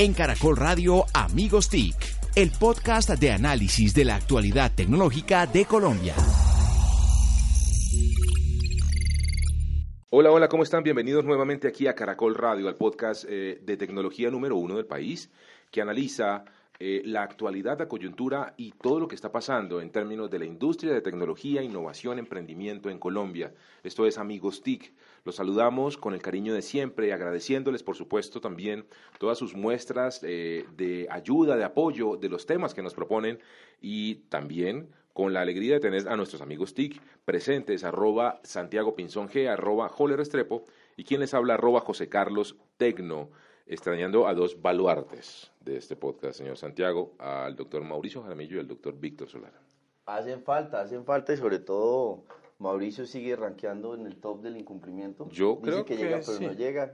En Caracol Radio Amigos TIC, el podcast de análisis de la actualidad tecnológica de Colombia. Hola, hola, ¿cómo están? Bienvenidos nuevamente aquí a Caracol Radio, al podcast eh, de tecnología número uno del país, que analiza eh, la actualidad, la coyuntura y todo lo que está pasando en términos de la industria de tecnología, innovación, emprendimiento en Colombia. Esto es Amigos TIC. Los saludamos con el cariño de siempre, agradeciéndoles, por supuesto, también todas sus muestras eh, de ayuda, de apoyo de los temas que nos proponen y también con la alegría de tener a nuestros amigos TIC presentes, arroba Santiago Pinzón G, arroba Joler Estrepo, y quien les habla, arroba José Carlos Tecno extrañando a dos baluartes de este podcast, señor Santiago, al doctor Mauricio Jaramillo y al doctor Víctor Solana. Hacen falta, hacen falta y sobre todo Mauricio sigue rankeando en el top del incumplimiento. Yo Dice creo que, que llega, pero sí. no llega.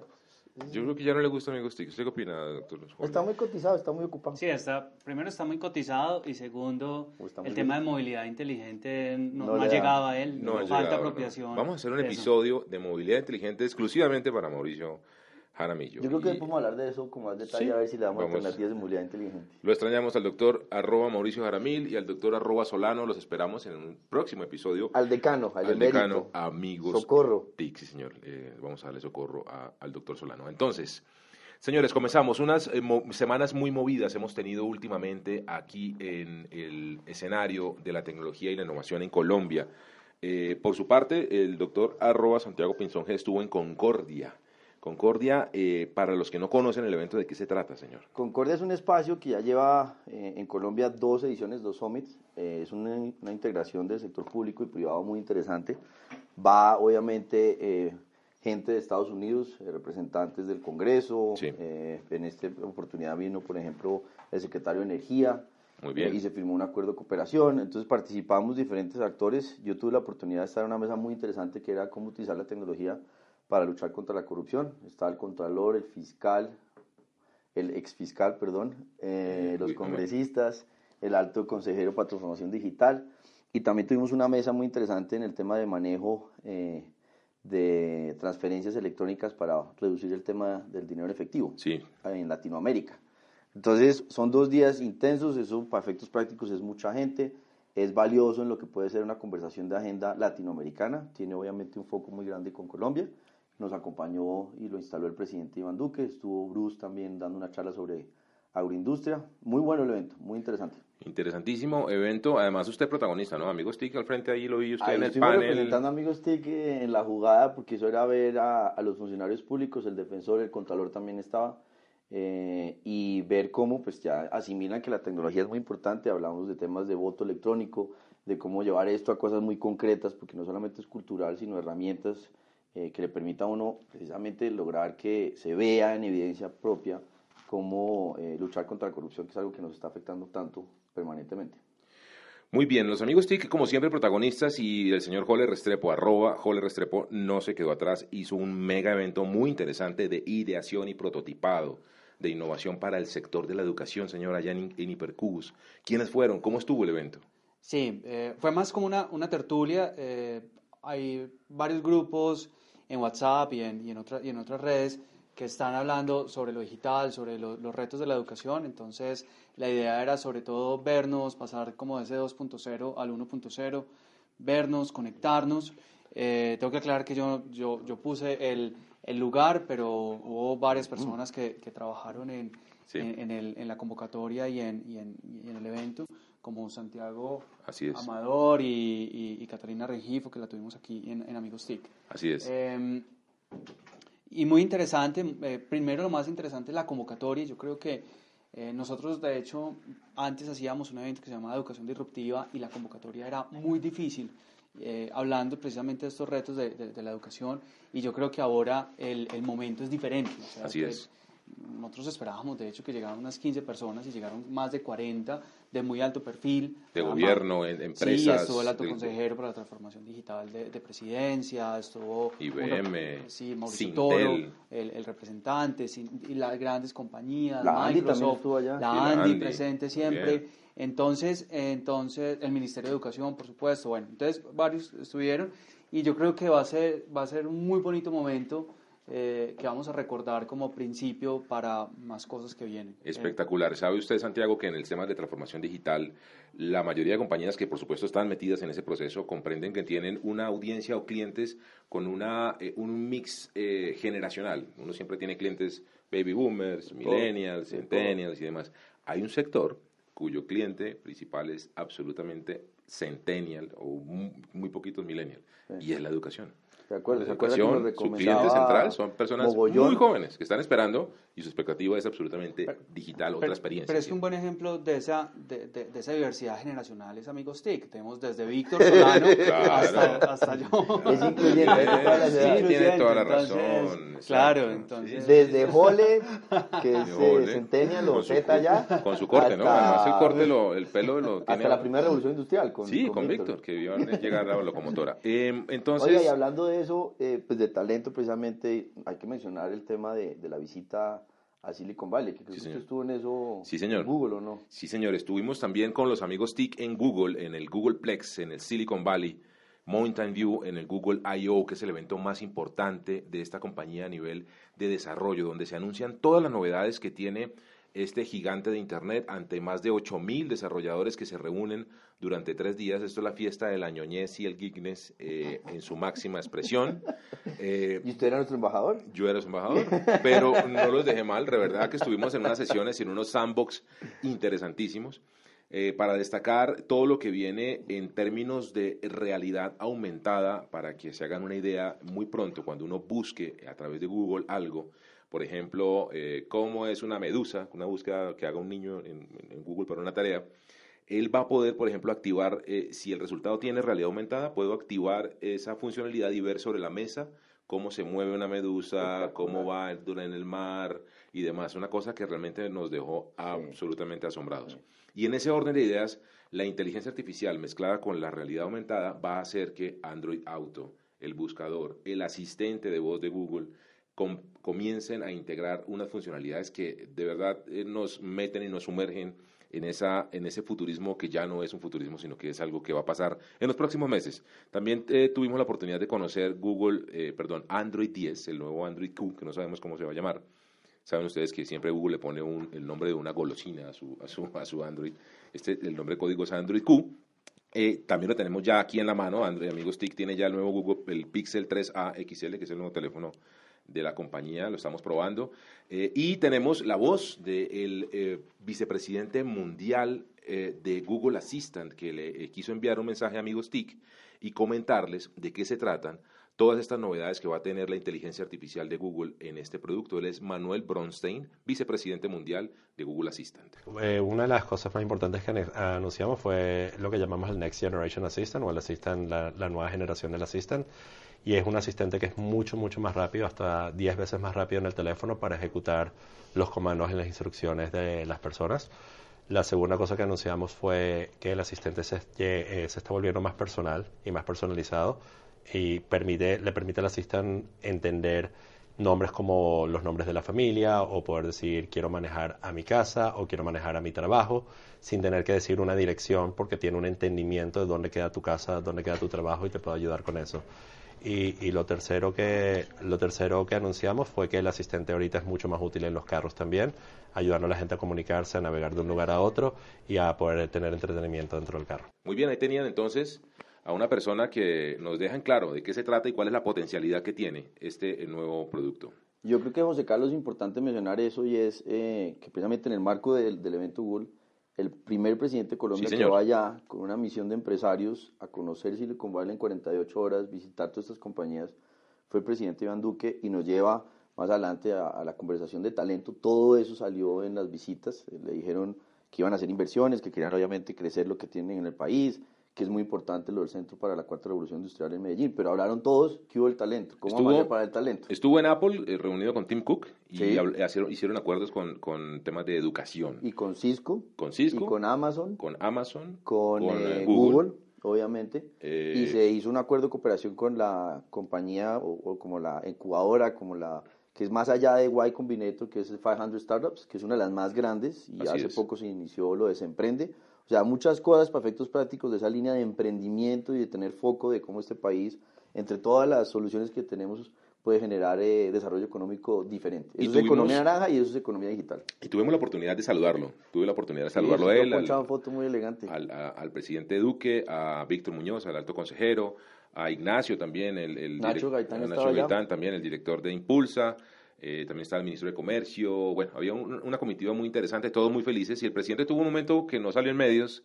Yo creo que ya no le gusta a mi gustico. ¿Usted qué opina, doctor? Está muy cotizado, está muy ocupado. Sí, está, primero está muy cotizado y segundo, el tema de movilidad inteligente no, No ha llegado a él, No ha falta llegado, no. apropiación. Vamos a hacer un eso. episodio de movilidad inteligente exclusivamente para Mauricio Jaramillo. Yo creo que Y podemos hablar de eso con más detalle, Sí, a ver si le damos vamos. alternativas de movilidad inteligente. Lo extrañamos al doctor arroba Mauricio Jaramil y al doctor arroba Solano. Los esperamos en un próximo episodio. Al decano, al, al decano, amigos. Socorro. TIC, sí, señor. Eh, vamos a darle socorro a- al doctor Solano. Entonces, señores, comenzamos. Unas eh, mo- semanas muy movidas hemos tenido últimamente aquí en el escenario de la tecnología y la innovación en Colombia. Eh, por su parte, el doctor arroba Santiago Pinzón G estuvo en Concordia. Concordia, eh, para los que no conocen el evento, ¿de qué se trata, señor? Concordia es un espacio que ya lleva eh, en Colombia dos ediciones, dos summits. Eh, es una, una integración del sector público y privado muy interesante. Va, obviamente, eh, gente de Estados Unidos, eh, representantes del Congreso. Sí. Eh, en esta oportunidad vino, por ejemplo, el secretario de Energía. Muy bien. y se firmó un acuerdo de cooperación. Entonces participamos diferentes actores. Yo tuve la oportunidad de estar en una mesa muy interesante que era cómo utilizar la tecnología para luchar contra la corrupción. Está el contralor, el fiscal, el exfiscal, perdón, eh, los congresistas, el alto consejero para transformación digital. Y también tuvimos una mesa muy interesante en el tema de manejo eh, de transferencias electrónicas para reducir el tema del dinero efectivo Sí, en Latinoamérica. Entonces, son dos días intensos, eso para efectos prácticos es mucha gente, es valioso en lo que puede ser una conversación de agenda latinoamericana, tiene obviamente un foco muy grande con Colombia, nos acompañó y lo instaló el presidente Iván Duque, estuvo Bruce también dando una charla sobre agroindustria, muy bueno el evento, muy interesante. interesantísimo evento. Además, usted protagonista, ¿no? Amigos TIC al frente ahí lo vi usted Ahí en el panel. representando a Amigos TIC eh, en la jugada porque eso era ver a, a los funcionarios públicos, el defensor, el contralor también estaba, eh, y ver cómo pues ya asimilan que la tecnología es muy importante, hablamos de temas de voto electrónico, de cómo llevar esto a cosas muy concretas, porque no solamente es cultural, sino herramientas eh, que le permita a uno precisamente lograr que se vea en evidencia propia cómo eh, luchar contra la corrupción, que es algo que nos está afectando tanto permanentemente. Muy bien, los amigos TIC, como siempre, protagonistas y el señor Joler Restrepo, arroba Joler Restrepo, no se quedó atrás, hizo un mega evento muy interesante de ideación y prototipado de innovación para el sector de la educación, señor, allá en, en Hipercubus. ¿Quiénes fueron? ¿Cómo estuvo el evento? Sí, eh, fue más como una, una tertulia. eh, hay varios grupos en WhatsApp y en, y, en otra- y en otras redes que están hablando sobre lo digital, sobre lo- los retos de la educación. Entonces, la idea era sobre todo vernos, pasar como de ese 2.0 al 1.0, vernos, conectarnos. Eh, tengo que aclarar que yo, yo, yo puse el, el lugar, pero hubo varias personas que, que trabajaron en, Sí. en, en el, en la convocatoria y en, y en, y en el evento, como Santiago Así es. Amador y, y, y Catalina Rengifo, que la tuvimos aquí en, en Amigos TIC. Así es. Eh, y muy interesante, eh, primero lo más interesante es la convocatoria. Yo creo que eh, nosotros, de hecho, antes hacíamos un evento que se llamaba Educación Disruptiva y la convocatoria era muy difícil, eh, hablando precisamente de estos retos de, de- de la educación. Y yo creo que ahora el, el momento es diferente. o sea, Así es. Nosotros esperábamos, de hecho, que llegaran unas 15 personas y llegaron más de 40 de muy alto perfil. De Además, gobierno, en- Sí, empresas. estuvo el alto de- consejero para la transformación digital de, de presidencia, estuvo IBM, una- sí, Mauricio Sintel. Toro, el, el representante, sin- y las grandes compañías, La Andy también Microsoft, estuvo allá. la Sí, la Andy, Andy. presente siempre. bien. Entonces, entonces, el Ministerio de Educación, por supuesto, bueno, entonces varios estuvieron y yo creo que va a ser, va a ser un muy bonito momento eh, que vamos a recordar como principio para más cosas que vienen. Espectacular. ¿Sabe usted, Santiago, que en el tema de transformación digital, la mayoría de compañías que por supuesto están metidas en ese proceso comprenden que tienen una audiencia o clientes con una, eh, un mix eh, generacional? Uno siempre tiene clientes baby boomers, millennials, centennials y demás. Hay un sector cuyo cliente principal es absolutamente centennial o muy, poquitos millennials, y es la educación. De acuerdo, educación, su cliente central son personas muy jóvenes que están esperando y su expectativa es absolutamente digital, otra experiencia. Pero es un buen ejemplo de esa, de, de, esa diversidad generacional, es amigos TIC. Tenemos desde Víctor Solano hasta, hasta, yo. Es incluyente. sí, tiene toda la razón. claro, entonces. Desde Jole, que se centenia, lo Z ya. Con su corte, ¿no? Además, el corte, lo, el pelo lo tiene. Hasta la primera revolución industrial. Con, sí, con, Víctor, que vio llegar a la locomotora. Eh, entonces. Oiga, y hablando de eso, eh, pues de talento, precisamente, hay que mencionar el tema de, de la visita a Silicon Valley, que creo que estuvo en eso sí, señor. Google, ¿o no? Sí, señor. Estuvimos también con los amigos TIC en Google, en el Google Plex, en el Silicon Valley, Mountain View, en el Google I.O., que es el evento más importante de esta compañía a nivel de desarrollo, donde se anuncian todas las novedades que tiene este gigante de Internet ante más de 8.000 desarrolladores que se reúnen durante tres días. Esto es la fiesta de la ñoñez y el geekness eh, en su máxima expresión. Eh, ¿Y usted era nuestro embajador? Yo era su embajador, pero no los dejé mal. De verdad que estuvimos en unas sesiones, en unos sandbox interesantísimos. Eh, para destacar todo lo que viene en términos de realidad aumentada, para que se hagan una idea muy pronto, cuando uno busque a través de Google algo, por ejemplo, eh, cómo es una medusa, una búsqueda que haga un niño en, Google para una tarea, él va a poder, por ejemplo, activar, eh, si el resultado tiene realidad aumentada, puedo activar esa funcionalidad y ver sobre la mesa cómo se mueve una medusa, cómo va en el mar y demás. Una cosa que realmente nos dejó absolutamente asombrados. Y en ese orden de ideas, la inteligencia artificial mezclada con la realidad aumentada va a hacer que Android Auto, el buscador, el asistente de voz de Google, comiencen a integrar unas funcionalidades que de verdad eh, nos meten y nos sumergen en, esa, en ese futurismo que ya no es un futurismo, sino que es algo que va a pasar en los próximos meses. También eh, tuvimos la oportunidad de conocer Google, eh, perdón, Android 10, el nuevo Android Q, que no sabemos cómo se va a llamar. Saben ustedes que siempre Google le pone el nombre de una golosina a su, a su, a su Android. Este, el nombre de código es Android Q. también lo tenemos ya aquí en la mano. Android Amigos TIC tiene ya el nuevo Google, el Pixel 3A XL, que es el nuevo teléfono de la compañía, lo estamos probando. Eh, y tenemos la voz del eh, vicepresidente mundial eh, de Google Assistant, que le quiso enviar un mensaje a amigos TIC y comentarles de qué se tratan todas estas novedades que va a tener la inteligencia artificial de Google en este producto. Él es Manuel Bronstein, vicepresidente mundial de Google Assistant. una de las cosas más importantes que anunciamos fue lo que llamamos el Next Generation Assistant o el Assistant, la nueva generación del Assistant y es un asistente que es mucho, mucho más rápido, hasta 10 veces más rápido en el teléfono para ejecutar los comandos y las instrucciones de las personas. La segunda cosa que anunciamos fue que el asistente se, eh, se está volviendo más personal y más personalizado y permite, le permite al asistente entender nombres como los nombres de la familia o poder decir quiero manejar a mi casa o quiero manejar a mi trabajo sin tener que decir una dirección porque tiene un entendimiento de dónde queda tu casa, dónde queda tu trabajo y te puede ayudar con eso. Y, lo, tercero que, lo tercero que anunciamos fue que el asistente ahorita es mucho más útil en los carros también, ayudando a la gente a comunicarse, a navegar de un lugar a otro y a poder tener entretenimiento dentro del carro. Muy bien, ahí tenían entonces a una persona que nos deja en claro de qué se trata y cuál es la potencialidad que tiene este nuevo producto. Yo creo que, José Carlos, es importante mencionar eso y es eh, que precisamente en el marco del, del evento Google, el primer presidente de Colombia que vaya con una misión de empresarios a conocer Silicon Valley en 48 horas, visitar todas estas compañías, fue el presidente Iván Duque y nos lleva más adelante a, la conversación de talento. Todo eso salió en las visitas. Le dijeron que iban a hacer inversiones, que querían obviamente crecer lo que tienen en el país, que es muy importante lo del Centro para la Cuarta Revolución Industrial en Medellín, pero hablaron todos que hubo el talento, cómo estuvo, para el talento. Estuvo en Apple eh, reunido con Tim Cook y hicieron, acuerdos con, con, temas de educación. Y con Cisco. Con Cisco. Y con Amazon. Con Amazon. Con, eh, eh, Google, obviamente. y se hizo un acuerdo de cooperación con la compañía o, como la incubadora, como la que es más allá de Y Combinator, que es el 500 Startups, que es una de las más grandes y hace poco se inició lo de Semprende o sea, muchas cosas para efectos prácticos de esa línea de emprendimiento y de tener foco de cómo este país, entre todas las soluciones que tenemos, puede generar eh, desarrollo económico diferente. Y Eso es economía naranja y eso es economía digital. Y tuvimos la oportunidad de saludarlo. Tuve la oportunidad de Sí, saludarlo a yo él, al, ponchaba foto muy elegante. al, a- al presidente Duque, a Víctor Muñoz, al alto consejero, a Ignacio también, el, el Nacho Gaitán a Nacho. Gaitán también, el director de Impulsa, eh, también estaba el ministro de Comercio, bueno, había un- una comitiva muy interesante, todos muy felices, y el presidente tuvo un momento que no salió en medios,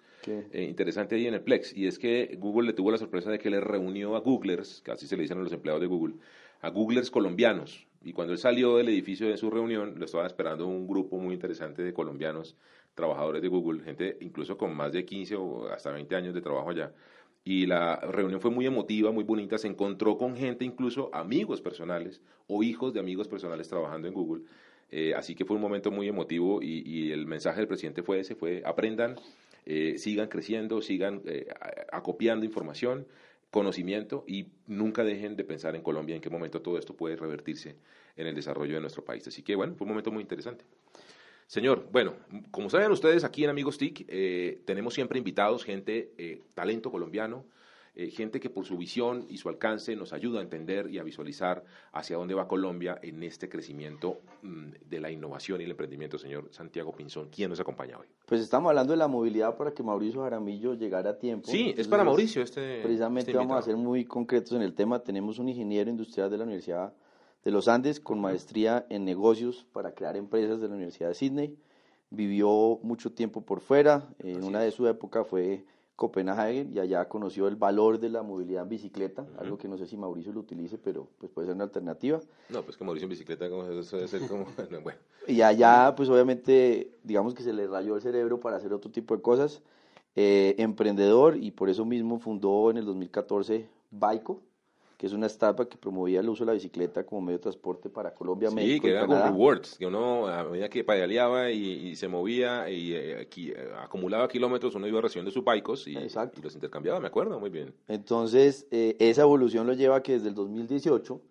eh, interesante ahí en el Plex, y es que Google le tuvo la sorpresa de que le reunió a Googlers, que así se le dicen a los empleados de Google, a Googlers colombianos, y cuando él salió del edificio de su reunión, lo estaban esperando un grupo muy interesante de colombianos, trabajadores de Google, gente incluso con más de 15 o hasta 20 años de trabajo allá. Y la reunión fue muy emotiva, muy bonita, se encontró con gente, incluso amigos personales o hijos de amigos personales trabajando en Google. Eh, así que fue un momento muy emotivo y, y el mensaje del presidente fue ese, fue aprendan, eh, sigan creciendo, sigan eh, acopiando información, conocimiento y nunca dejen de pensar en Colombia en qué momento todo esto puede revertirse en el desarrollo de nuestro país. Así que bueno, fue un momento muy interesante. Señor, bueno, como saben ustedes, aquí en Amigos TIC eh, tenemos siempre invitados, gente, eh, talento colombiano, eh, gente que por su visión y su alcance nos ayuda a entender y a visualizar hacia dónde va Colombia en este crecimiento mm, de la innovación y el emprendimiento. Señor Santiago Pinzón, ¿quién nos acompaña hoy? Pues estamos hablando de la movilidad para que Mauricio Jaramillo llegara a tiempo. Sí, es para Mauricio este. Precisamente este vamos a ser muy concretos en el tema. Tenemos un ingeniero industrial de la Universidad de los Andes con maestría en negocios para crear empresas de la Universidad de Sydney. Vivió mucho tiempo por fuera. En Así una de su época fue Copenhague y allá conoció el valor de la movilidad en bicicleta, algo que no sé si Mauricio lo utilice, pero pues puede ser una alternativa. No, pues que Mauricio en bicicleta, como eso debe ser como. bueno. Y allá, pues obviamente, digamos que se le rayó el cerebro para hacer otro tipo de cosas. Eh, emprendedor y por eso mismo fundó en el 2014 Baico, que es una startup que promovía el uso de la bicicleta como medio de transporte para Colombia, Sí, México que y era con rewards, que uno a medida que pedaleaba y, y se movía y eh, aquí, eh, acumulaba kilómetros, uno iba recibiendo sus bikes y, los intercambiaba, me acuerdo, muy bien. Entonces, eh, esa evolución lo lleva a que desde el 2018,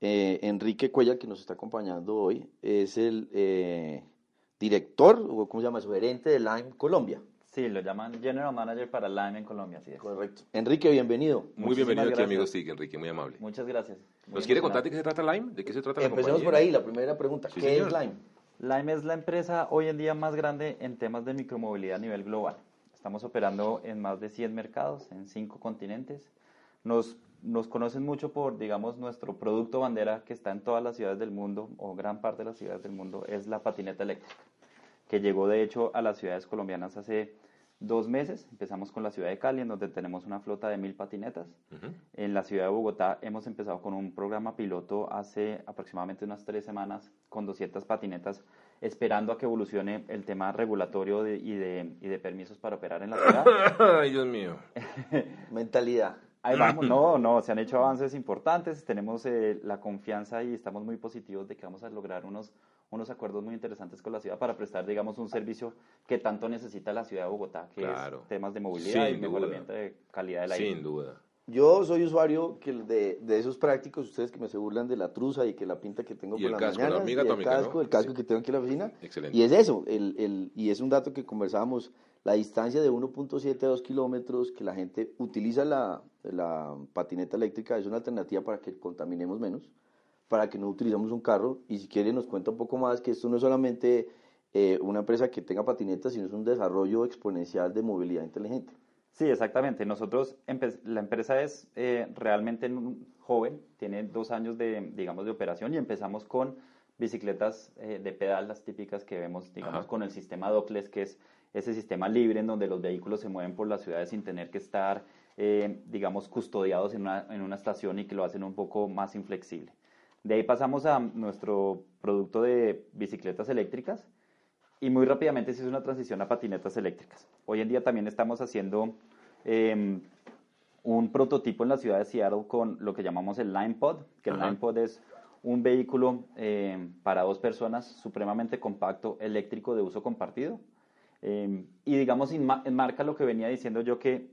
eh, Enrique Cuellar, que nos está acompañando hoy, es el director, o ¿cómo se llama? Su gerente de Lime Colombia. Sí, lo llaman General Manager para Lime en Colombia, así es. Correcto. Enrique, bienvenido. Muy Muchísimas bienvenido aquí, gracias. amigos TIC, Enrique, muy amable. Muchas gracias. Muy ¿Nos quiere contar de qué se trata Lime? ¿De qué se trata la Empecemos compañía? por ahí, la primera pregunta. Sí, ¿Qué señor. es Lime? Lime es la empresa hoy en día más grande en temas de micromovilidad a nivel global. Estamos operando en más de 100 mercados, en 5 continentes. Nos, nos conocen mucho por, digamos, nuestro producto bandera que está en todas las ciudades del mundo, o gran parte de las ciudades del mundo, es la patineta eléctrica, que llegó de hecho a las ciudades colombianas hace dos meses. Empezamos con la ciudad de Cali, en donde tenemos una flota de mil patinetas. Ujú. En la ciudad de Bogotá hemos empezado con un programa piloto hace aproximadamente unas tres semanas con 200 patinetas, esperando a que evolucione el tema regulatorio de- y, de, y de permisos para operar en la ciudad. Ay, Dios mío. Mentalidad. Ahí vamos, no, no, se han hecho avances importantes, tenemos eh, la confianza y estamos muy positivos de que vamos a lograr unos, unos acuerdos muy interesantes con la ciudad para prestar, digamos, un servicio que tanto necesita la ciudad de Bogotá, que Claro. es temas de movilidad Sin y duda. mejoramiento de calidad del aire. Sin duda. Yo soy usuario que de, de esos prácticos, ustedes que me se burlan de la truza y que la pinta que tengo Y por el las casco, la mañanas, y el atómica, casco, ¿no? el casco Sí. que tengo aquí en la oficina. Excelente. Y es eso, el, el, y es un dato que conversábamos, la distancia de 1.7 a 2 kilómetros que la gente utiliza la, la patineta eléctrica es una alternativa para que contaminemos menos, para que no utilicemos un carro. Y si quiere nos cuenta un poco más que esto no es solamente eh, una empresa que tenga patinetas, sino es un desarrollo exponencial de movilidad inteligente. Sí, exactamente. Nosotros, la empresa es eh, realmente joven, tiene dos años de, digamos, de operación y empezamos con bicicletas eh, de pedal, las típicas que vemos, digamos, Ajá. con el sistema Dockless, que es ese sistema libre en donde los vehículos se mueven por las ciudades sin tener que estar, eh, digamos, custodiados en una, en una estación y que lo hacen un poco más inflexible. De ahí pasamos a nuestro producto de bicicletas eléctricas y muy rápidamente se hizo una transición a patinetas eléctricas. Hoy en día también estamos haciendo eh, un prototipo en la ciudad de Seattle con lo que llamamos el LimePod, que el Ajá. LimePod es un vehículo eh, para dos personas supremamente compacto, eléctrico, de uso compartido. Eh, y digamos, enma- enmarca lo que venía diciendo yo que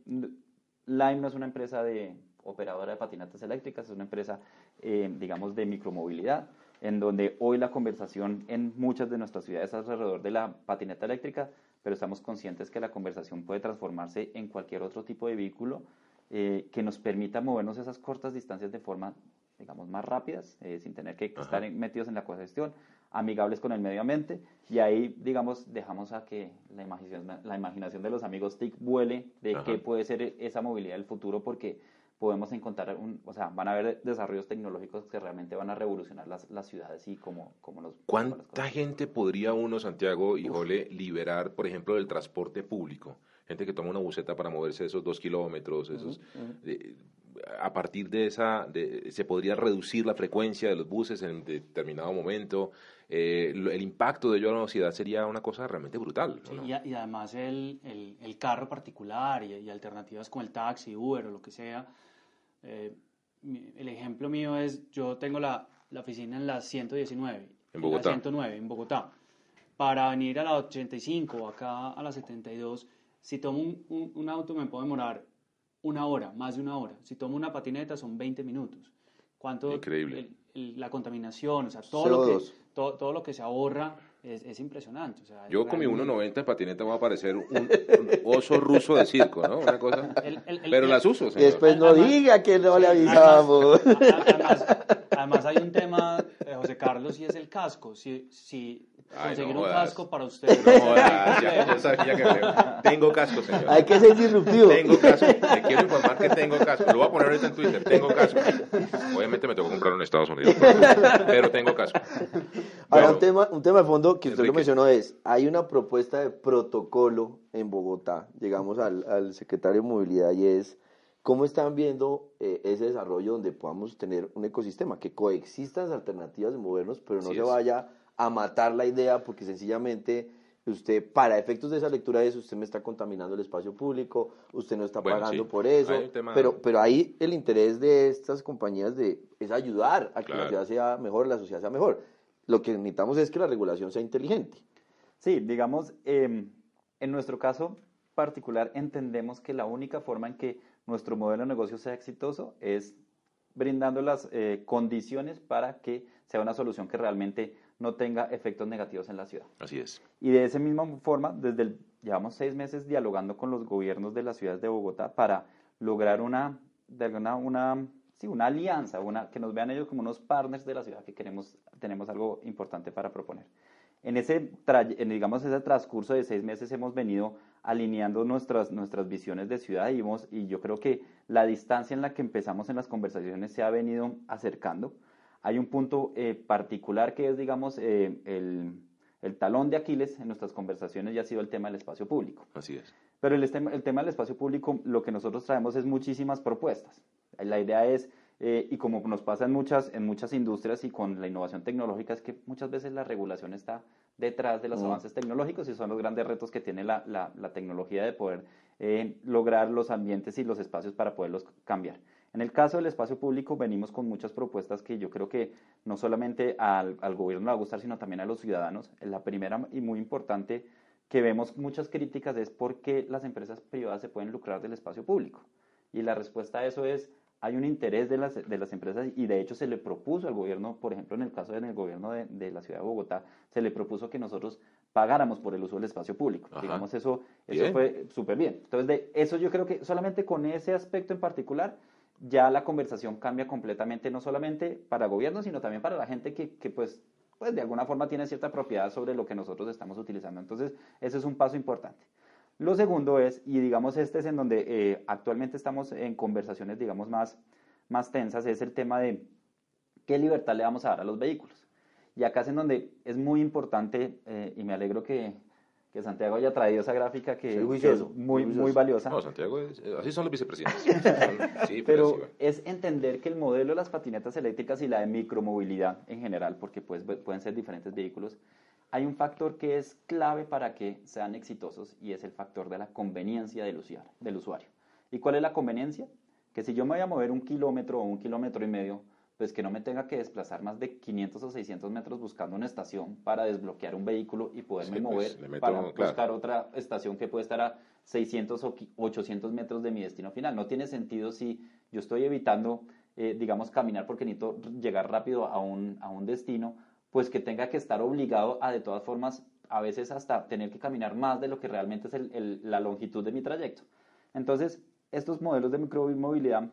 Lime no es una empresa de operadora de patinetas eléctricas, es una empresa, eh, digamos, de micromovilidad, en donde hoy la conversación en muchas de nuestras ciudades es alrededor de la patineta eléctrica, pero estamos conscientes que la conversación puede transformarse en cualquier otro tipo de vehículo eh, que nos permita movernos esas cortas distancias de forma digamos, más rápidas, eh, sin tener que estar metidos en la congestión, amigables con el medio ambiente, y ahí, digamos, dejamos a que la imaginación, la imaginación de los amigos TIC vuele de qué puede ser esa movilidad del futuro, porque podemos encontrar, un, o sea, van a haber desarrollos tecnológicos que realmente van a revolucionar las, las ciudades y como, como los... ¿Cuánta gente podría uno, Santiago y Jole, liberar, por ejemplo, del transporte público? Gente que toma una buceta para moverse esos dos kilómetros, esos... a partir de esa, de, se podría reducir la frecuencia de los buses en determinado momento. Eh, el impacto de ello a la ciudad sería una cosa realmente brutal. y, además el, el, el, carro particular y, y, alternativas como el taxi, Uber o lo que sea, eh, el ejemplo mío es, yo tengo la, la, oficina en la 119. En Bogotá. La 109, en Bogotá. Para venir a la 85 o acá a la 72, si tomo un, un, auto me puedo demorar una hora, más de una hora. Si tomo una patineta son 20 minutos. ¿Cuánto? Increíble. la contaminación, o sea, todo lo, que, todo, todo lo que se ahorra es, es impresionante. O sea, Yo con mi 1.90 en patineta voy a parecer un, oso ruso de circo, ¿no? Una cosa. Pero las uso, señor. Después no diga que no le avisamos. Además, además, hay un tema, Carlos, y es el casco. Si, si conseguir un casco para usted. No ya, sabía que Tengo casco, señor. Hay que ser disruptivo. Tengo casco. Te quiero informar que tengo casco. Lo voy a poner ahorita en Twitter. Tengo casco. Obviamente me tengo que comprarlo en Estados Unidos. Pero tengo casco. Ahora, un, tema, un tema de fondo que usted lo mencionó es, hay una propuesta de protocolo en Bogotá. Llegamos al, al secretario de Movilidad y es... ¿Cómo están viendo eh, ese desarrollo donde podamos tener un ecosistema que coexistan las alternativas de movernos, pero no se vaya a matar la idea porque sencillamente usted, para efectos de esa lectura de eso, usted me está contaminando el espacio público, usted no está pagando por eso, pero, pero ahí el interés de estas compañías de, es ayudar a que la ciudad sea mejor, la sociedad sea mejor. Lo que necesitamos es que la regulación sea inteligente. Sí, digamos, em, en nuestro caso particular entendemos que la única forma en que nuestro modelo de negocio sea exitoso es brindando las eh, condiciones para que sea una solución que realmente no tenga efectos negativos en la ciudad. Así es. Y de esa misma forma, desde el, llevamos seis meses dialogando con los gobiernos de las ciudades de Bogotá para lograr una, de alguna, una, sí, una alianza, una, que nos vean ellos como unos partners de la ciudad que queremos, tenemos algo importante para proponer. En ese, en, digamos, ese transcurso de seis meses hemos venido alineando nuestras, nuestras visiones de ciudad y, y yo creo que la distancia en la que empezamos en las conversaciones se ha venido acercando. Hay un punto eh, particular que es, digamos, eh, el, el, talón de Aquiles en nuestras conversaciones ya ha sido el tema del espacio público. Así es. Pero el, el tema del espacio público, lo que nosotros traemos es muchísimas propuestas. La idea es, eh, y como nos pasa en muchas, en muchas industrias y con la innovación tecnológica, es que muchas veces la regulación está detrás de los avances tecnológicos y son los grandes retos que tiene la, la, la tecnología de poder lograr los ambientes y los espacios para poderlos cambiar. En el caso del espacio público venimos con muchas propuestas que yo creo que no solamente al, gobierno le va a gustar, sino también a los ciudadanos. La primera y muy importante que vemos muchas críticas es por qué las empresas privadas se pueden lucrar del espacio público. Y la respuesta a eso es, hay un interés de las, de las empresas y de hecho se le propuso al gobierno, por ejemplo en el caso del gobierno de, de, la ciudad de Bogotá, se le propuso que nosotros pagáramos por el uso del espacio público. Digamos, eso, eso fue súper bien. Entonces, de eso yo creo que solamente con ese aspecto en particular ya la conversación cambia completamente, no solamente para el gobierno, sino también para la gente que, que pues, pues de alguna forma tiene cierta propiedad sobre lo que nosotros estamos utilizando. Entonces, ese es un paso importante. Lo segundo es, y digamos este es en donde eh, actualmente estamos en conversaciones, digamos, más, más tensas, es el tema de qué libertad le vamos a dar a los vehículos. Y acá es en donde es muy importante, eh, y me alegro que, que Santiago haya traído esa gráfica que, es muy, muy valiosa. No, Santiago, es, así son los vicepresidentes. sí, pero, es entender que el modelo de las patinetas eléctricas y la de micromovilidad en general, porque pues, pueden ser diferentes vehículos, hay un factor que es clave para que sean exitosos y es el factor de la conveniencia del usuario. Del usuario. ¿Y cuál es la conveniencia? Que si yo me voy a mover un kilómetro o un kilómetro y medio, pues que no me tenga que desplazar más de 500 o 600 metros buscando una estación para desbloquear un vehículo y poderme pues, mover para buscar otra estación que puede estar a 600 o 800 metros de mi destino final. No tiene sentido si yo estoy evitando, eh, digamos, caminar porque necesito llegar rápido a un, a un destino, pues que tenga que estar obligado a de todas formas, a veces hasta tener que caminar más de lo que realmente es la longitud de mi trayecto. Entonces, estos modelos de micromovilidad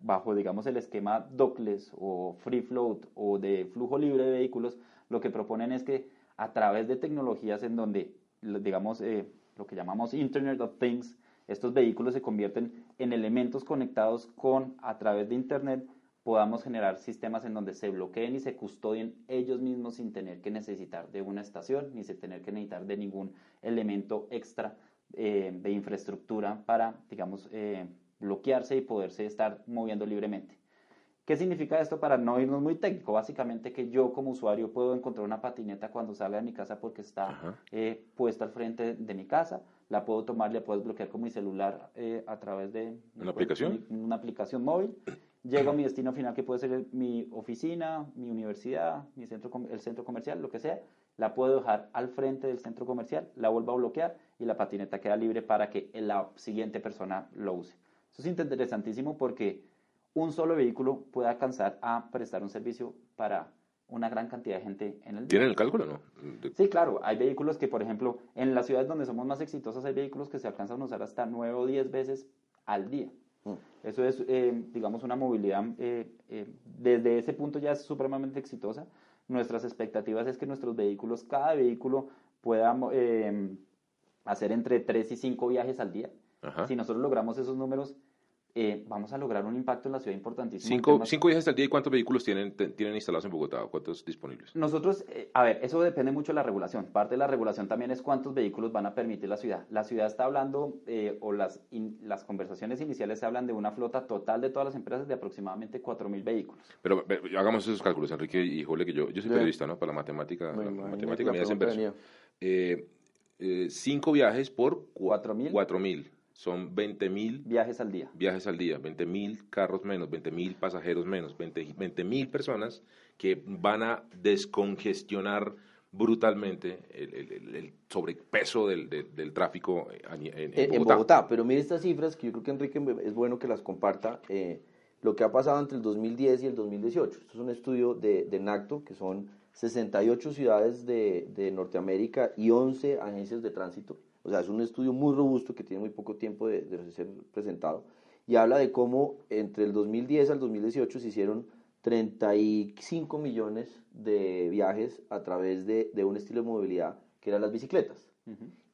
bajo, digamos, el esquema dockless o free float o de flujo libre de vehículos, lo que proponen es que a través de tecnologías en donde, digamos, eh, lo que llamamos Internet of Things, estos vehículos se convierten en elementos conectados con, a través de Internet, podamos generar sistemas en donde se bloqueen y se custodien ellos mismos sin tener que necesitar de una estación, ni sin tener que necesitar de ningún elemento extra eh, de infraestructura para, digamos, eh, bloquearse y poderse estar moviendo libremente. ¿Qué significa esto para no irnos muy técnico? Básicamente que yo como usuario puedo encontrar una patineta cuando salga de mi casa porque está eh, puesta al frente de mi casa, la puedo tomar, la puedo desbloquear con mi celular eh, a través de ¿Una aplicación? una aplicación móvil. Llego a mi destino final que puede ser mi oficina, mi universidad, mi centro, el centro comercial, lo que sea. La puedo dejar al frente del centro comercial, la vuelvo a bloquear y la patineta queda libre para que la siguiente persona lo use. Eso es interesantísimo porque un solo vehículo puede alcanzar a prestar un servicio para una gran cantidad de gente en el día. ¿Tienen el cálculo no? Sí, claro. Hay vehículos que, por ejemplo, en las ciudades donde somos más exitosos, hay vehículos que se alcanzan a usar hasta 9 o 10 veces al día. Mm. Eso es, eh, digamos, una movilidad, eh, eh, desde ese punto ya es supremamente exitosa. Nuestras expectativas es que nuestros vehículos, cada vehículo pueda hacer entre 3 y 5 viajes al día. Si nosotros logramos esos números, eh, vamos a lograr un impacto en la ciudad importantísimo. Cinco, cinco días al día y cuántos vehículos tienen, tienen instalados en Bogotá, cuántos disponibles. Nosotros, eh, a ver, eso depende mucho de la regulación. Parte de la regulación también es cuántos vehículos van a permitir la ciudad. La ciudad está hablando, eh, o las, las conversaciones iniciales se hablan de una flota total de todas las empresas de aproximadamente 4.000 vehículos. Pero hagamos esos cálculos, Enrique y Jole, que yo, yo soy periodista, ¿no? Para la matemática, la matemática me hacen cinco viajes por 4.000. 4.000 son 20 mil viajes al día. Viajes al día, 20 mil carros menos, 20 mil pasajeros menos, 20 mil personas que van a descongestionar brutalmente el, sobrepeso del, tráfico en, Bogotá. Pero mire estas cifras que yo creo que Enrique es bueno que las comparta. Eh, lo que ha pasado entre el 2010 y el 2018. Esto es un estudio de, de NACTO, que son 68 ciudades de, de Norteamérica y 11 agencias de tránsito o sea, es un estudio muy robusto que tiene muy poco tiempo de, ser presentado y habla de cómo entre el 2010 al 2018 se hicieron 35 millones de viajes a través de, un estilo de movilidad que eran las bicicletas.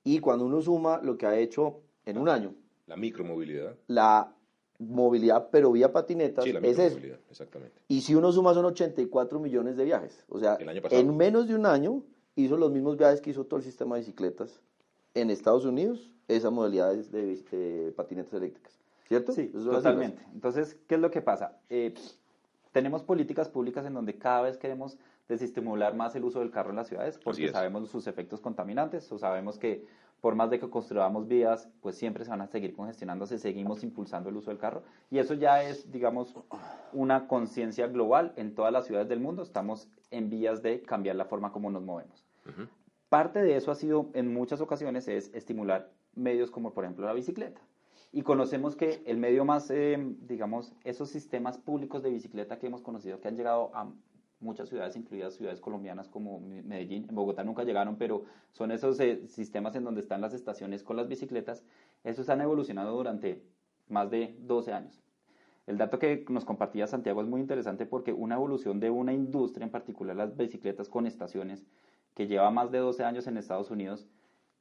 Y cuando uno suma lo que ha hecho en un año. La micromovilidad. La movilidad, pero vía patinetas, es eso. Exactamente. Y si uno suma son 84 millones de viajes. O sea, en menos de un año hizo los mismos viajes que hizo todo el sistema de bicicletas en Estados Unidos esa modalidad es de, patinetas eléctricas, ¿cierto? Sí, totalmente. Entonces, ¿qué es lo que pasa? Eh, tenemos políticas públicas en donde cada vez queremos desestimular más el uso del carro en las ciudades porque sabemos sus efectos contaminantes o sabemos que por más de que construyamos vías, pues siempre se van a seguir congestionándose, seguimos impulsando el uso del carro. Y eso ya es, digamos, una conciencia global en todas las ciudades del mundo. Estamos en vías de cambiar la forma como nos movemos. Parte de eso ha sido, en muchas ocasiones, es estimular medios como, por ejemplo, la bicicleta. Y conocemos que el medio más, eh, digamos, esos sistemas públicos de bicicleta que hemos conocido, que han llegado a muchas ciudades, incluidas ciudades colombianas como Medellín, en Bogotá nunca llegaron, pero son esos eh, sistemas en donde están las estaciones con las bicicletas, esos han evolucionado durante más de 12 años. El dato que nos compartía Santiago es muy interesante porque una evolución de una industria, en particular las bicicletas con estaciones, que lleva más de 12 años en Estados Unidos,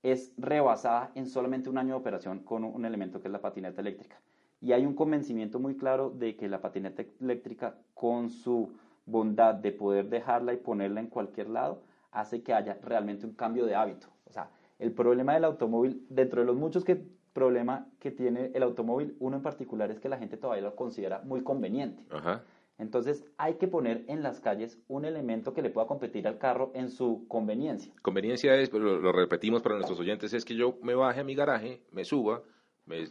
es rebasada en solamente un año de operación con un elemento que es la patineta eléctrica. Y hay un convencimiento muy claro de que la patineta eléctrica, con su bondad de poder dejarla y ponerla en cualquier lado, hace que haya realmente un cambio de hábito. O sea, el problema del automóvil, dentro de los muchos que, problemas que tiene el automóvil, uno en particular es que la gente todavía lo considera muy conveniente. Ajá. Entonces hay que poner en las calles un elemento que le pueda competir al carro en su conveniencia. Conveniencia es, lo, lo repetimos para nuestros oyentes, es que yo me baje a mi garaje, me suba, me,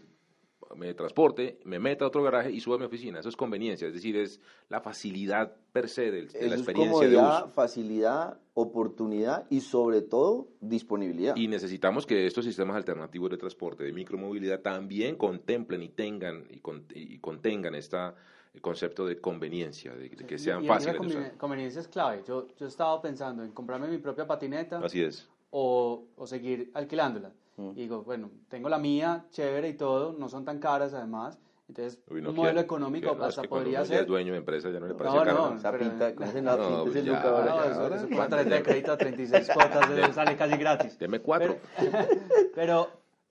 me transporte, me meta a otro garaje y suba a mi oficina. Eso es conveniencia, es decir, es la facilidad per se de, la experiencia de uso. facilidad, oportunidad y sobre todo disponibilidad. Y necesitamos que estos sistemas alternativos de transporte, de micromovilidad, también contemplen y tengan y, y contengan esta el concepto de conveniencia, de, que sean fáciles de usar. Conveniencia es clave. Yo, yo estaba pensando en comprarme mi propia patineta. Así es. O, o seguir alquilándola. Mm. Y digo, bueno, tengo la mía, chévere y todo, no son tan caras además. Entonces, Uy, no un modelo quiero. económico Que no, es hasta que podría uno ya es ser... dueño de empresa ya no le No, parece no, caro. Esa pero- pinta, con ese, no, ya, ya. eso, eso tarjeta de crédito a 36 cuotas sale casi gratis. Deme cuatro. Pero, pero,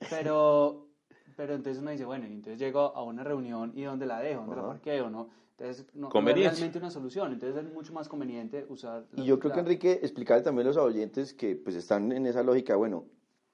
pero entonces uno dice, bueno, y entonces llego a una reunión y ¿dónde la dejo? ¿Dónde la parqueo? ¿no? Entonces no, no es realmente una solución. Entonces es mucho más conveniente usar... Y yo creo que Enrique, explicarle también a los oyentes que pues están en esa lógica, bueno,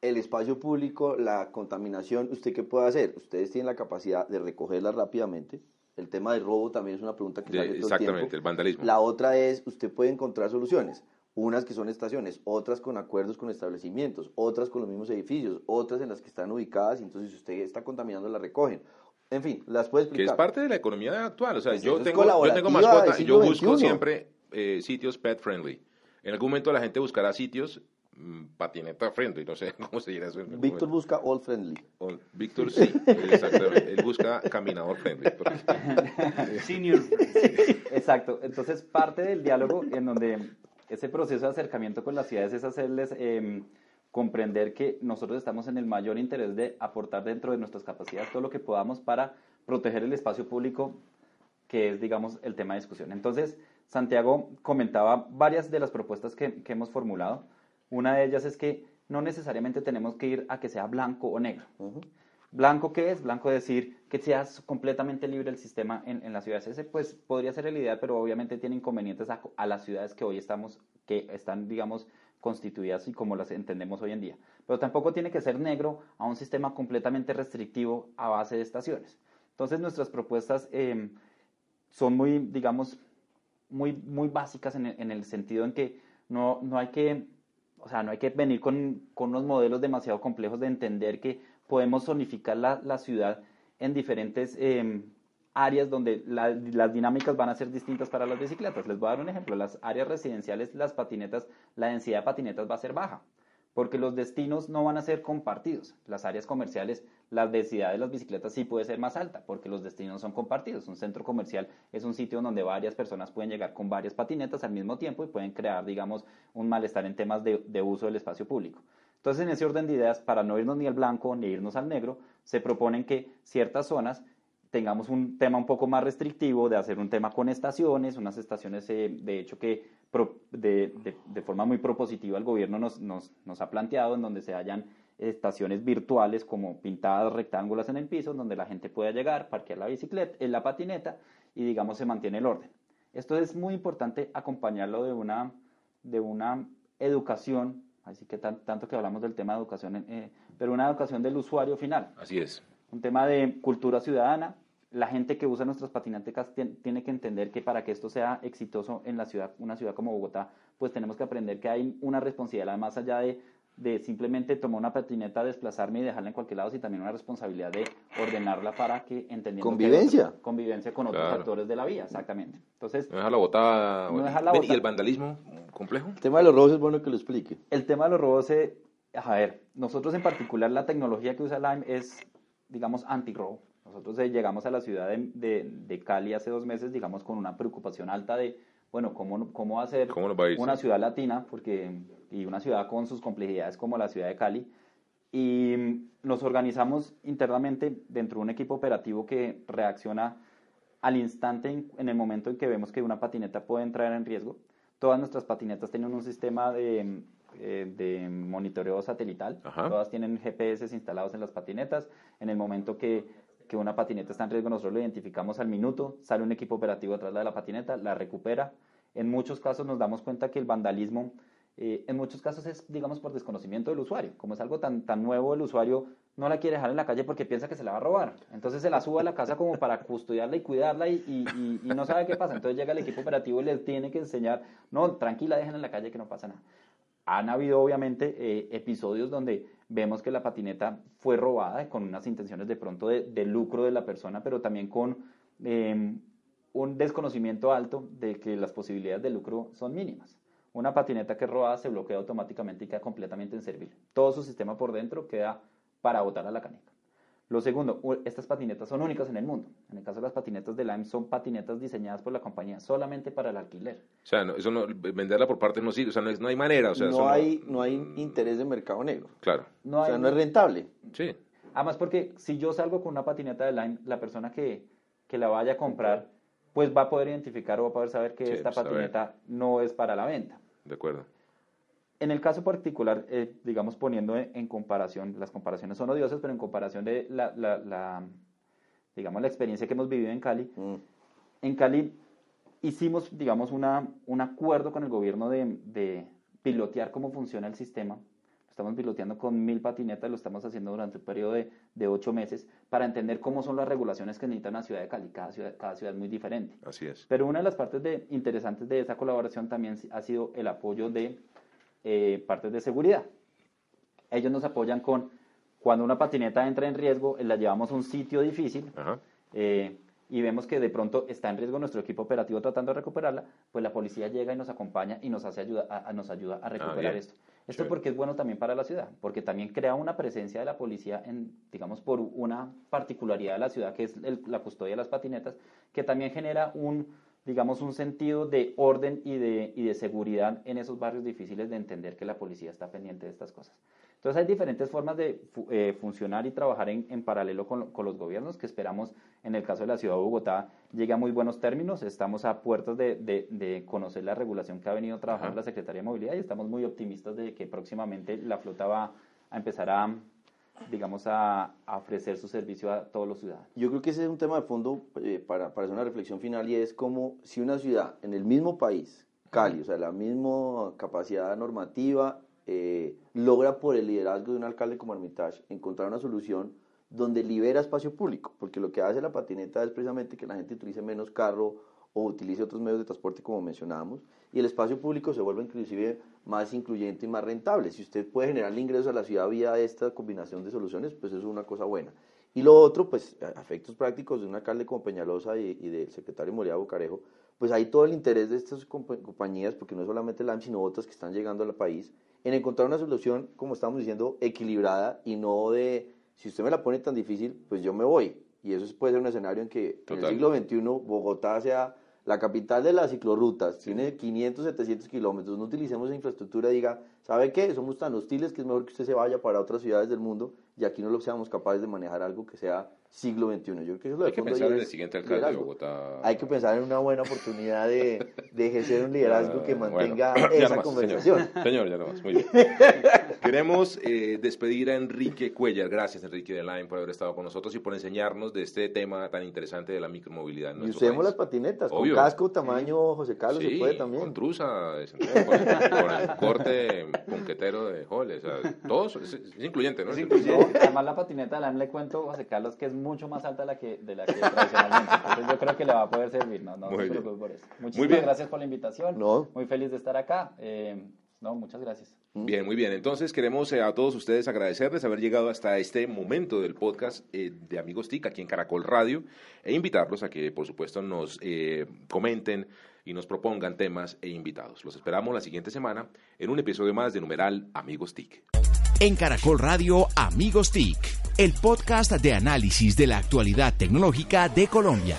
el espacio público, la contaminación, ¿usted qué puede hacer? Ustedes tienen la capacidad de recogerla rápidamente. El tema del robo también es una pregunta que De- sale todo el exactamente, tiempo. el vandalismo. La otra es, usted puede encontrar soluciones. Unas que son estaciones, otras con acuerdos con establecimientos, otras con los mismos edificios, otras en las que están ubicadas y entonces si usted está contaminando la recogen. En fin, las puede que explicar. es parte de la economía actual. O sea, Pues yo tengo, yo tengo mascota y yo busco siempre eh, sitios pet friendly. En algún momento la gente buscará sitios mm, patineta friendly, no sé cómo se dirá eso. Víctor busca all friendly. Víctor sí, exactamente. Él busca caminador friendly. porque- Senior. Exacto. Entonces, parte del diálogo en donde ese proceso de acercamiento con las ciudades es hacerles eh, comprender que nosotros estamos en el mayor interés de aportar dentro de nuestras capacidades todo lo que podamos para proteger el espacio público, que es, digamos, el tema de discusión. Entonces, Santiago comentaba varias de las propuestas que, que hemos formulado. Una de ellas es que no necesariamente tenemos que ir a que sea blanco o negro. Blanco, ¿qué es? Blanco decir que sea completamente libre el sistema en, en las ciudades. Ese pues podría ser el ideal, pero obviamente tiene inconvenientes a, a las ciudades que hoy estamos, que están, digamos, constituidas y como las entendemos hoy en día. Pero tampoco tiene que ser negro a un sistema completamente restrictivo a base de estaciones. Entonces nuestras propuestas eh, son muy, digamos, muy, muy básicas en el, en el sentido en que no, no hay que, o sea, no hay que venir con, con unos modelos demasiado complejos de entender que podemos zonificar la, la ciudad en diferentes eh, áreas donde la- las dinámicas van a ser distintas para las bicicletas. Les voy a dar un ejemplo. Las áreas residenciales, las patinetas, la densidad de patinetas va a ser baja, porque los destinos no van a ser compartidos. Las áreas comerciales, la densidad de las bicicletas sí puede ser más alta, porque los destinos son compartidos. Un centro comercial es un sitio donde varias personas pueden llegar con varias patinetas al mismo tiempo y pueden crear, digamos, un malestar en temas de, de uso del espacio público. Entonces, en ese orden de ideas, para no irnos ni al blanco ni irnos al negro, se proponen que ciertas zonas tengamos un tema un poco más restrictivo de hacer un tema con estaciones, unas estaciones eh, de hecho que pro- de, de- de forma muy propositiva el gobierno nos, nos, nos ha planteado en donde se hayan estaciones virtuales como pintadas rectángulos en el piso, donde la gente pueda llegar, parquear la bicicleta, en la patineta y digamos se mantiene el orden. Esto es muy importante acompañarlo de una, de una educación, así que tan- tanto que hablamos del tema de educación, eh, pero una educación del usuario final Así es. un tema de cultura ciudadana. La gente que usa nuestras tien- tiene que entender que para que esto sea exitoso en la ciudad, una ciudad como Bogotá, pues tenemos que aprender que hay una responsabilidad más allá de, de simplemente tomar una patineta, desplazarme y dejarla en cualquier lado, sino también una responsabilidad de ordenarla para que entendiendo que Convivencia. convivencia con otros Claro. actores de la vía, exactamente. Entonces, No dejar la botada. No dejar la Ven, botada. ¿Y el vandalismo complejo? El tema de los robos es bueno que lo explique. El tema de los robos, eh, a ver, nosotros en particular la tecnología que usa Lime es, digamos, anti-robo. Nosotros eh, llegamos a la ciudad de, de- de Cali hace dos meses, digamos, con una preocupación alta de, bueno, cómo, cómo hacer ¿Cómo va a ir? una Sí. ciudad latina, porque, y una ciudad con sus complejidades como la ciudad de Cali. Y mm, nos organizamos internamente dentro de un equipo operativo que reacciona al instante en, en el momento en que vemos que una patineta puede entrar en riesgo. Todas nuestras patinetas tienen un sistema de, eh, de monitoreo satelital. Ajá. Todas tienen GPS instalados en las patinetas. En el momento que, que una patineta está en riesgo, nosotros lo identificamos al minuto. Sale un equipo operativo atrás de la patineta, la recupera. En muchos casos nos damos cuenta que el vandalismo, eh, en muchos casos es, digamos, por desconocimiento del usuario. Como es algo tan, tan nuevo, el usuario no la quiere dejar en la calle porque piensa que se la va a robar. Entonces se la sube a la casa como para custodiarla y cuidarla y, y- y- no sabe qué pasa. Entonces llega el equipo operativo y le tiene que enseñar, no, tranquila, déjenla en la calle que no pasa nada. Han habido obviamente eh, episodios donde vemos que la patineta fue robada con unas intenciones de pronto de, de lucro de la persona, pero también con eh, un desconocimiento alto de que las posibilidades de lucro son mínimas. Una patineta que es robada se bloquea automáticamente y queda completamente inservible. Todo su sistema por dentro queda para botar a la canica. Lo segundo, estas patinetas son únicas en el mundo. En el caso de las patinetas de Lime, son patinetas diseñadas por la compañía solamente para el alquiler. O sea, no, eso no, venderla por partes no sirve. O sea, no, es- no hay manera. O sea, no, hay, no hay interés de mercado negro. Claro. No o sea, no es rentable. Sí. Además, porque si yo salgo con una patineta de Lime, la persona que, que la vaya a comprar, pues va a poder identificar o va a poder saber que Sí, esta pues, patineta no es para la venta. De acuerdo. En el caso particular, eh, digamos, poniendo en, comparación, las comparaciones son odiosas, pero en comparación de la, la- la, digamos, la experiencia que hemos vivido en Cali, Mm. en Cali hicimos, digamos, una, un acuerdo con el gobierno de, de pilotear cómo funciona el sistema. Estamos piloteando con mil patinetas, lo estamos haciendo durante un periodo de, de ocho meses para entender cómo son las regulaciones que necesita una ciudad de Cali. Cada ciudad, cada ciudad es muy diferente. Así es. Pero una de las partes de, interesantes de esa colaboración también ha sido el apoyo de eh, partes de seguridad. Ellos nos apoyan con, cuando una patineta entra en riesgo, eh, la llevamos a un sitio difícil eh, y vemos que de pronto está en riesgo nuestro equipo operativo tratando de recuperarla, pues la policía llega y nos acompaña y nos, hace ayuda, a, a- nos ayuda a recuperar bien. esto. Esto Chévere. porque es bueno también para la ciudad, porque también crea una presencia de la policía, en, digamos, por una particularidad de la ciudad, que es el- la custodia de las patinetas, que también genera un, digamos, un sentido de orden y de, y de seguridad en esos barrios difíciles de entender que la policía está pendiente de estas cosas. Entonces hay diferentes formas de eh, funcionar y trabajar en, en paralelo con, con los gobiernos que esperamos, en el caso de la ciudad de Bogotá, llegue a muy buenos términos. Estamos a puertas de, de- de conocer la regulación que ha venido trabajando Ajá. la Secretaría de Movilidad y estamos muy optimistas de que próximamente la flota va a empezar a, digamos, a, ofrecer su servicio a todos los ciudadanos. Yo creo que ese es un tema de fondo eh, para, para hacer una reflexión final y es como si una ciudad en el mismo país, Cali, o sea, la misma capacidad normativa, eh, logra por el liderazgo de un alcalde como Armitage encontrar una solución donde libera espacio público, porque lo que hace la patineta es precisamente que la gente utilice menos carro o utilice otros medios de transporte como mencionábamos, y el espacio público se vuelve inclusive más incluyente y más rentable. Si usted puede generar ingresos a la ciudad vía esta combinación de soluciones, pues eso es una cosa buena. Y lo otro, pues a efectos prácticos de un alcalde como Peñalosa y, y del secretario Moría Bocarejo, pues hay todo el interés de estas compa- compañías, porque no es solamente LAM, sino otras que están llegando al país, en encontrar una solución, como estamos diciendo, equilibrada y no de, si usted me la pone tan difícil, pues yo me voy. Y eso puede ser un escenario en que en Total. el siglo XXI Bogotá sea la capital de las ciclorrutas, tiene 500, 700 kilómetros, no utilicemos esa infraestructura diga, ¿sabe qué? Somos tan hostiles que es mejor que usted se vaya para otras ciudades del mundo y aquí no lo seamos capaces de manejar algo que sea siglo XXI. Yo creo que eso es lo Hay que pensar en el siguiente alcalde de. Bogotá. Hay que pensar en una buena oportunidad de, de ejercer un liderazgo que Ah, bueno, mantenga esa conversación. Señor, Señor, ya no más. Muy bien. Queremos eh, despedir a Enrique Cuellar. Gracias, Enrique de Line, por haber estado con nosotros y por enseñarnos de este tema tan interesante de la micromovilidad en Y usemos país. las patinetas, Obvio. con casco, tamaño José Carlos, Sí, se puede también. con centeno, con, con el corte punquetero de Joles. O sea, todo eso es, es incluyente, ¿no? Es incluyente. Además la patineta de la M le cuento, José Carlos, que es mucho más alta de la que, de la que tradicionalmente. Entonces yo creo que le va a poder servir, no, no Muy bien. por eso. Muchísimas Muy bien. gracias por la invitación. No. Muy feliz de estar acá. Eh, no, muchas gracias. Bien, muy bien. Entonces queremos eh, a todos ustedes agradecerles haber llegado hasta este momento del podcast eh, de Amigos TIC aquí en Caracol Radio e invitarlos a que, por supuesto, nos eh, comenten y nos propongan temas e invitados. Los esperamos la siguiente semana en un episodio más de Numeral Amigos TIC. En Caracol Radio Amigos TIC, el podcast de análisis de la actualidad tecnológica de Colombia.